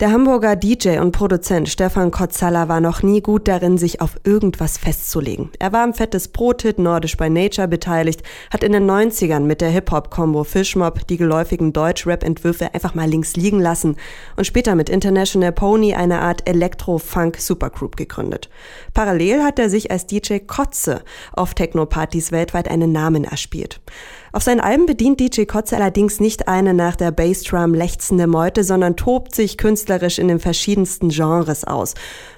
Der Hamburger DJ und Produzent Stefan Kotzala war noch nie gut darin, sich auf irgendwas festzulegen. Er war am fettes Brot-Hit Nordisch by Nature beteiligt, hat in den 90ern mit der Hip-Hop-Combo Fishmob die geläufigen Deutsch-Rap-Entwürfe einfach mal links liegen lassen und später mit International Pony eine Art Elektro-Funk-Supergroup gegründet. Parallel hat er sich als DJ Kotze auf Techno-Partys weltweit einen Namen erspielt. Auf seinen Alben bedient DJ Kotze allerdings nicht eine nach der Bassdrum lechzende Meute, sondern tobt sich künstlerisch in den verschiedensten Genres aus.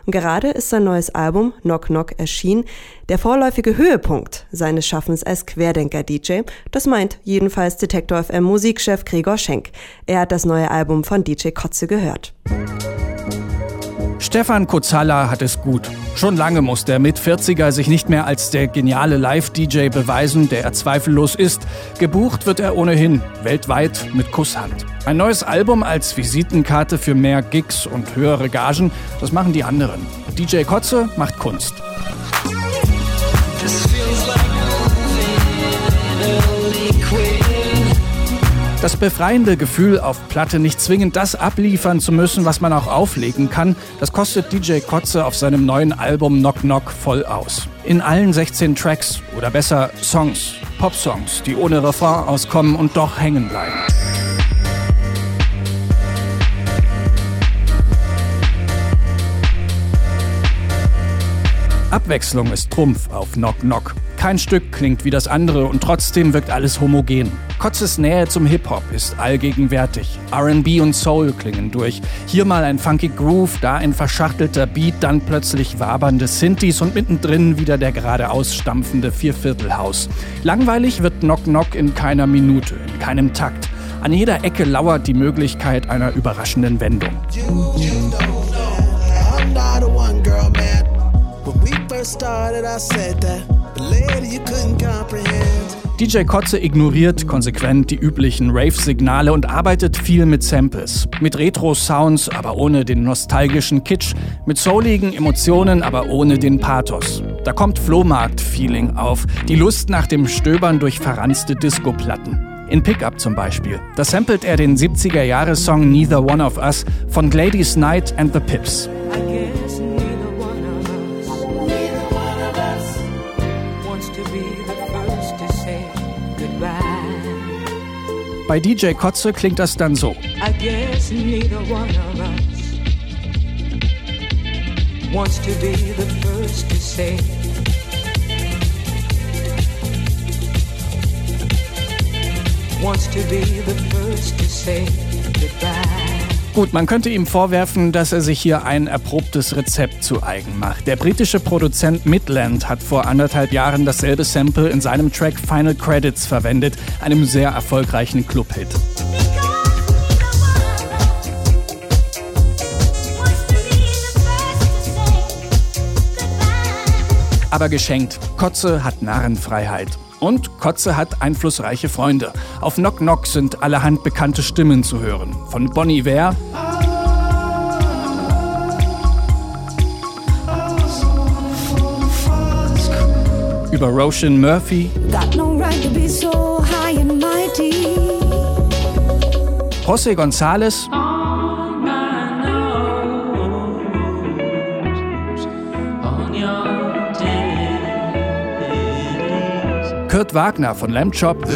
Und gerade ist sein neues Album Knock Knock erschienen, der vorläufige Höhepunkt seines Schaffens als Querdenker-DJ. Das meint jedenfalls Detektor FM Musikchef Gregor Schenk. Er hat das neue Album von DJ Kotze gehört. Stefan Kozalla hat es gut. Schon lange muss der Mit-40er sich nicht mehr als der geniale Live-DJ beweisen, der er zweifellos ist. Gebucht wird er ohnehin, weltweit mit Kusshand. Ein neues Album als Visitenkarte für mehr Gigs und höhere Gagen, das machen die anderen. DJ Kotze macht Kunst. Das befreiende Gefühl, auf Platte nicht zwingend das abliefern zu müssen, was man auch auflegen kann, das kostet DJ Kotze auf seinem neuen Album Knock Knock voll aus. In allen 16 Tracks oder besser Songs, Popsongs, die ohne Refrain auskommen und doch hängen bleiben. Abwechslung ist Trumpf auf Knock Knock. Kein Stück klingt wie das andere und trotzdem wirkt alles homogen. Kotzes Nähe zum Hip-Hop ist allgegenwärtig. RB und Soul klingen durch. Hier mal ein funky Groove, da ein verschachtelter Beat, dann plötzlich wabernde Synthes und mittendrin wieder der geradeaus stampfende Vierviertelhaus. Langweilig wird Knock Knock in keiner Minute, in keinem Takt. An jeder Ecke lauert die Möglichkeit einer überraschenden Wendung. you comprehend. DJ Kotze ignoriert konsequent die üblichen Rave-Signale und arbeitet viel mit Samples. Mit Retro-Sounds, aber ohne den nostalgischen Kitsch. Mit souligen Emotionen, aber ohne den Pathos. Da kommt Flohmarkt-Feeling auf. Die Lust nach dem Stöbern durch verranzte Disco-Platten. In Pickup zum Beispiel. Da samplet er den 70er-Jahre-Song Neither One of Us von Gladys Knight and the Pips. Bei DJ Kotze klingt das dann so. I guess neither one of us wants to be the first to say wants to be the first to say goodbye. Gut, man könnte ihm vorwerfen, dass er sich hier ein erprobtes Rezept zu eigen macht. Der britische Produzent Midland hat vor anderthalb Jahren dasselbe Sample in seinem Track Final Credits verwendet, einem sehr erfolgreichen Clubhit. Aber geschenkt. Kotze hat Narrenfreiheit. Und Kotze hat einflussreiche Freunde. Auf Knock Knock sind allerhand bekannte Stimmen zu hören. Von Bonnie Ware. Über Roshan Murphy. José González. Kurt Wagner von Lamb Chop.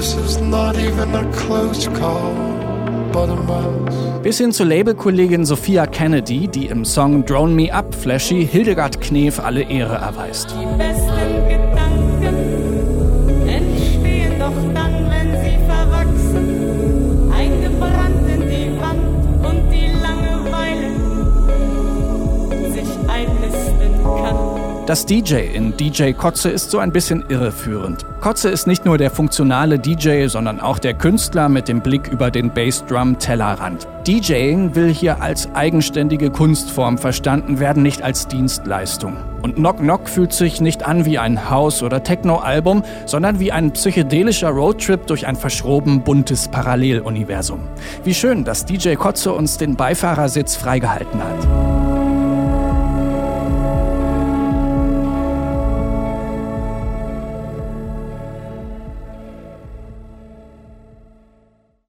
Bis hin zur Labelkollegin Sophia Kennedy, die im Song Drone Me Up Flashy Hildegard Knef alle Ehre erweist. Die besten Gedanken entstehen doch dann, wenn sie verwachsen, Das DJ in DJ Kotze ist so ein bisschen irreführend. Kotze ist nicht nur der funktionale DJ, sondern auch der Künstler mit dem Blick über den Bassdrum-Tellerrand. DJing will hier als eigenständige Kunstform verstanden werden, nicht als Dienstleistung. Und Knock Knock fühlt sich nicht an wie ein House- oder Techno-Album, sondern wie ein psychedelischer Roadtrip durch ein verschroben buntes Paralleluniversum. Wie schön, dass DJ Kotze uns den Beifahrersitz freigehalten hat.